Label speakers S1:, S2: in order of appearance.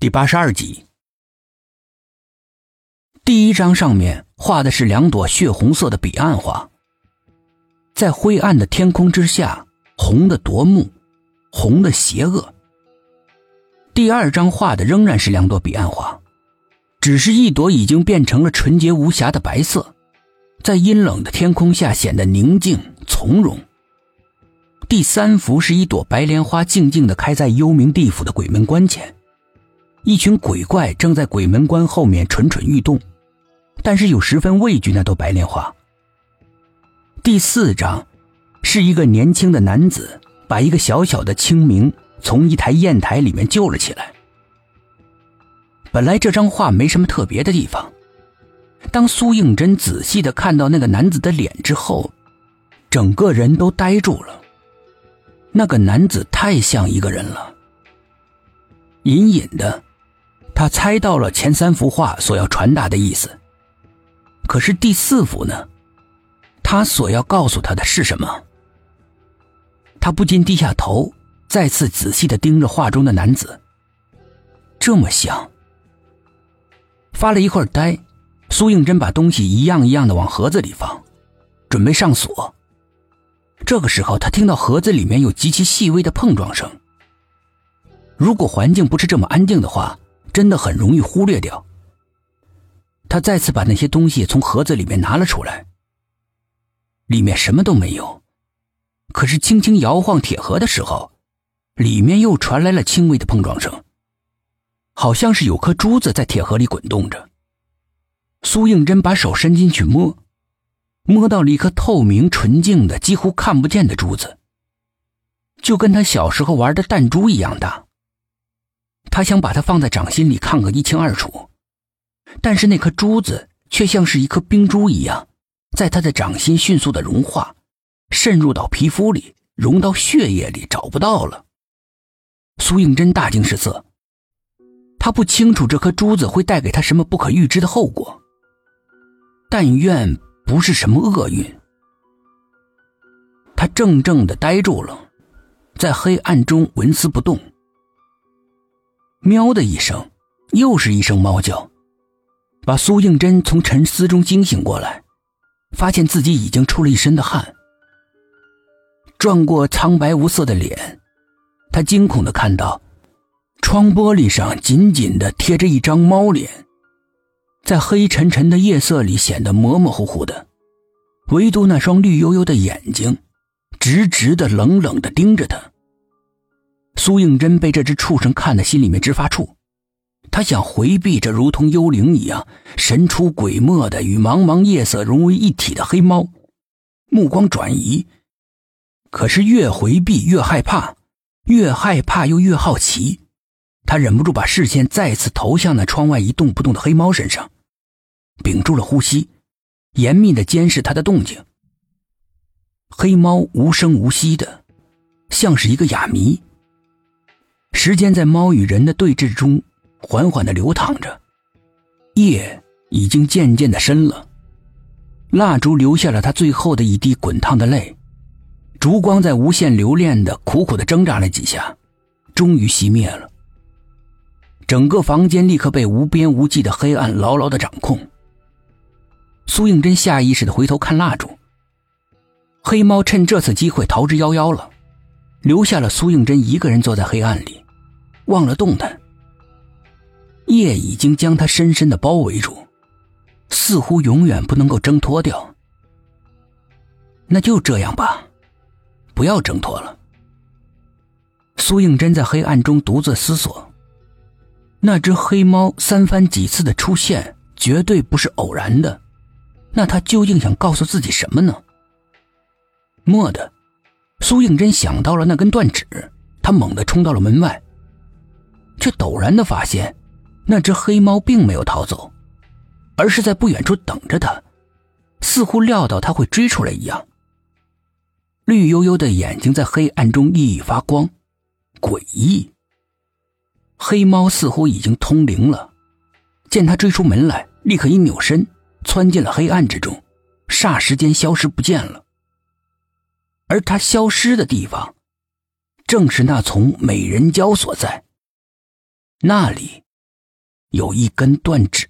S1: 第八十二集，第一张上面画的是两朵血红色的彼岸花，在灰暗的天空之下，红的夺目，红的邪恶。第二张画的仍然是两朵彼岸花，只是一朵已经变成了纯洁无瑕的白色，在阴冷的天空下显得宁静从容。第三幅是一朵白莲花，静静的开在幽冥地府的鬼门关前。一群鬼怪正在鬼门关后面蠢蠢欲动，但是又十分畏惧那朵白莲花。第四章，是一个年轻的男子把一个小小的清明从一台砚台里面救了起来。本来这张画没什么特别的地方，当苏应真仔细的看到那个男子的脸之后，整个人都呆住了。那个男子太像一个人了，隐隐的。他猜到了前三幅画所要传达的意思，可是第四幅呢？他所要告诉他的是什么？他不禁低下头，再次仔细的盯着画中的男子。这么像。发了一会儿呆，苏应真把东西一样一样的往盒子里放，准备上锁。这个时候，他听到盒子里面有极其细微的碰撞声。如果环境不是这么安静的话。真的很容易忽略掉。他再次把那些东西从盒子里面拿了出来，里面什么都没有。可是轻轻摇晃铁盒的时候，里面又传来了轻微的碰撞声，好像是有颗珠子在铁盒里滚动着。苏应真把手伸进去摸，摸到了一颗透明纯净的、几乎看不见的珠子，就跟他小时候玩的弹珠一样大。他想把它放在掌心里看个一清二楚，但是那颗珠子却像是一颗冰珠一样，在他的掌心迅速的融化，渗入到皮肤里，融到血液里，找不到了。苏应真大惊失色，他不清楚这颗珠子会带给他什么不可预知的后果，但愿不是什么厄运。他怔怔的呆住了，在黑暗中纹丝不动。喵的一声，又是一声猫叫，把苏应真从沉思中惊醒过来，发现自己已经出了一身的汗。转过苍白无色的脸，他惊恐的看到，窗玻璃上紧紧的贴着一张猫脸，在黑沉沉的夜色里显得模模糊糊的，唯独那双绿油油的眼睛，直直的、冷冷的盯着他。苏应真被这只畜生看得心里面直发怵，他想回避这如同幽灵一样神出鬼没的与茫茫夜色融为一体的黑猫，目光转移，可是越回避越害怕，越害怕又越好奇，他忍不住把视线再次投向那窗外一动不动的黑猫身上，屏住了呼吸，严密的监视他的动静。黑猫无声无息的，像是一个哑谜。时间在猫与人的对峙中缓缓的流淌着，夜已经渐渐的深了，蜡烛留下了他最后的一滴滚烫的泪，烛光在无限留恋的苦苦的挣扎了几下，终于熄灭了。整个房间立刻被无边无际的黑暗牢牢的掌控。苏应真下意识的回头看蜡烛，黑猫趁这次机会逃之夭夭了。留下了苏应真一个人坐在黑暗里，忘了动弹。夜已经将他深深的包围住，似乎永远不能够挣脱掉。那就这样吧，不要挣脱了。苏应真在黑暗中独自思索，那只黑猫三番几次的出现，绝对不是偶然的。那他究竟想告诉自己什么呢？蓦地。苏应真想到了那根断指，他猛地冲到了门外，却陡然的发现，那只黑猫并没有逃走，而是在不远处等着他，似乎料到他会追出来一样。绿油油的眼睛在黑暗中熠熠发光，诡异。黑猫似乎已经通灵了，见他追出门来，立刻一扭身，窜进了黑暗之中，霎时间消失不见了。而他消失的地方，正是那丛美人蕉所在。那里有一根断指。